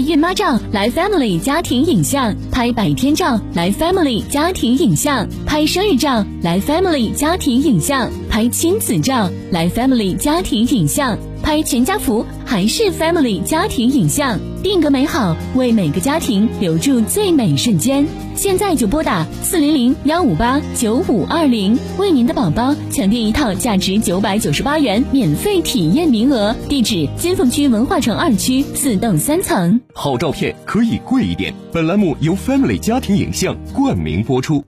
孕妈照来 Family 家庭影像，拍百天照来 Family 家庭影像，拍生日照来 Family 家庭影像，拍亲子照来 Family 家庭影像，拍全家福还是 Family 家庭影像。定格美好，为每个家庭留住最美瞬间。现在就拨打四零零幺五八九五二零，为您的宝宝抢订一套价值九百九十八元免费体验名额。地址：金凤区文化城二区四栋三层。好照片可以贵一点。本栏目由 Family 家庭影像冠名播出。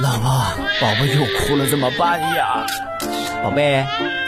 老婆，宝宝又哭了，怎么办呀？宝贝。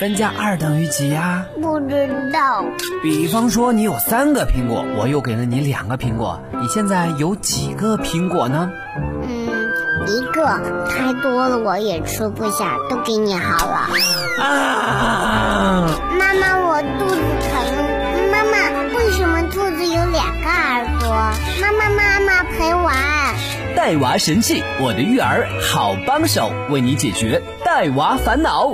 三加二等于几呀？不知道。比方说，你有三个苹果，我又给了你两个苹果，你现在有几个苹果呢？嗯，一个。太多了，我也吃不下，都给你好了。啊！妈妈，我肚子疼。妈妈，为什么兔子有两个耳朵？妈妈，妈妈陪玩。带娃神器，我的育儿好帮手，为你解决带娃烦恼。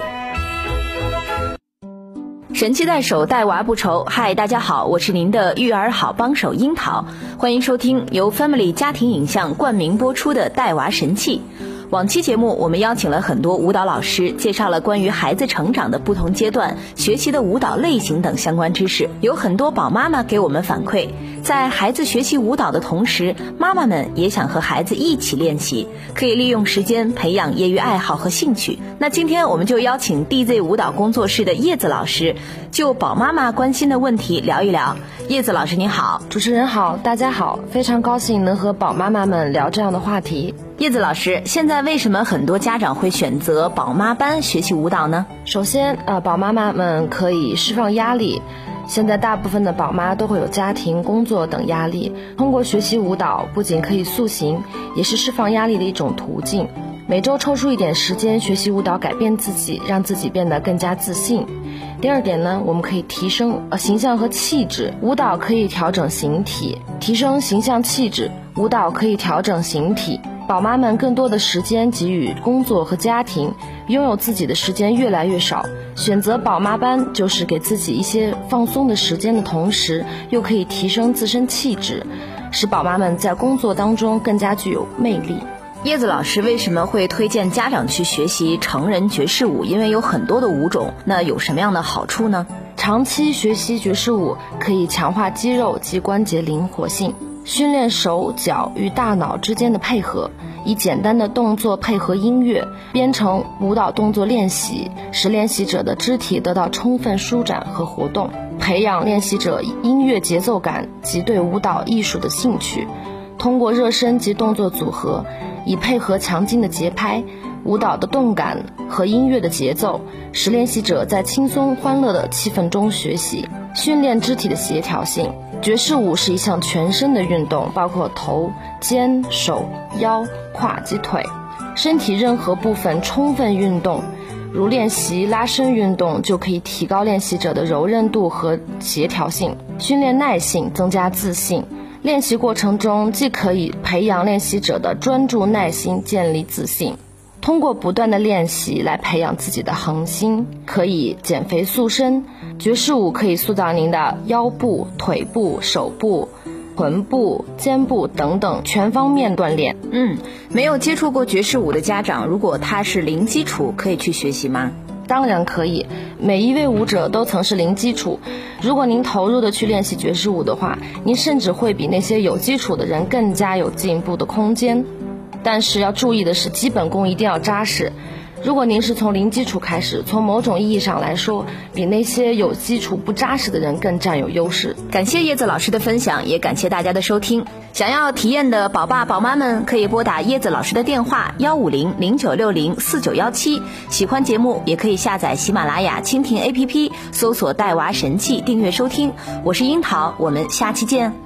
神器在手，带娃不愁。嗨，大家好，我是您的育儿好帮手樱桃，欢迎收听由 Family 家庭影像冠名播出的带娃神器。往期节目，我们邀请了很多舞蹈老师，介绍了关于孩子成长的不同阶段学习的舞蹈类型等相关知识。有很多宝妈妈给我们反馈，在孩子学习舞蹈的同时，妈妈们也想和孩子一起练习，可以利用时间培养业余爱好和兴趣。那今天我们就邀请 DZ 舞蹈工作室的叶子老师，就宝妈妈关心的问题聊一聊。叶子老师您好，主持人好，大家好，非常高兴能和宝妈妈们聊这样的话题。叶子老师，现在为什么很多家长会选择宝妈班学习舞蹈呢？首先，呃，宝妈妈们可以释放压力。现在大部分的宝妈都会有家庭、工作等压力，通过学习舞蹈，不仅可以塑形，也是释放压力的一种途径。每周抽出一点时间学习舞蹈，改变自己，让自己变得更加自信。第二点呢，我们可以提升呃形象和气质。舞蹈可以调整形体，提升形象气质。舞蹈可以调整形体。宝妈们更多的时间给予工作和家庭，拥有自己的时间越来越少。选择宝妈班，就是给自己一些放松的时间的同时，又可以提升自身气质，使宝妈们在工作当中更加具有魅力。叶子老师为什么会推荐家长去学习成人爵士舞？因为有很多的舞种，那有什么样的好处呢？长期学习爵士舞可以强化肌肉及关节灵活性。训练手脚与大脑之间的配合，以简单的动作配合音乐，编成舞蹈动作练习，使练习者的肢体得到充分舒展和活动，培养练习者音乐节奏感及对舞蹈艺术的兴趣。通过热身及动作组合，以配合强劲的节拍、舞蹈的动感和音乐的节奏，使练习者在轻松欢乐的气氛中学习，训练肢体的协调性。爵士舞是一项全身的运动，包括头、肩、手、腰、胯及腿，身体任何部分充分运动，如练习拉伸运动，就可以提高练习者的柔韧度和协调性，训练耐性，增加自信。练习过程中，既可以培养练习者的专注耐心，建立自信。通过不断的练习来培养自己的恒心，可以减肥塑身。爵士舞可以塑造您的腰部、腿部、手部、臀部、肩部等等全方面锻炼。嗯，没有接触过爵士舞的家长，如果他是零基础，可以去学习吗？当然可以。每一位舞者都曾是零基础。如果您投入的去练习爵士舞的话，您甚至会比那些有基础的人更加有进步的空间。但是要注意的是，基本功一定要扎实。如果您是从零基础开始，从某种意义上来说，比那些有基础不扎实的人更占有优势。感谢叶子老师的分享，也感谢大家的收听。想要体验的宝爸宝妈们可以拨打叶子老师的电话幺五零零九六零四九幺七。喜欢节目也可以下载喜马拉雅、蜻蜓 APP，搜索“带娃神器”订阅收听。我是樱桃，我们下期见。